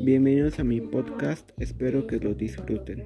Bienvenidos a mi podcast, espero que lo disfruten.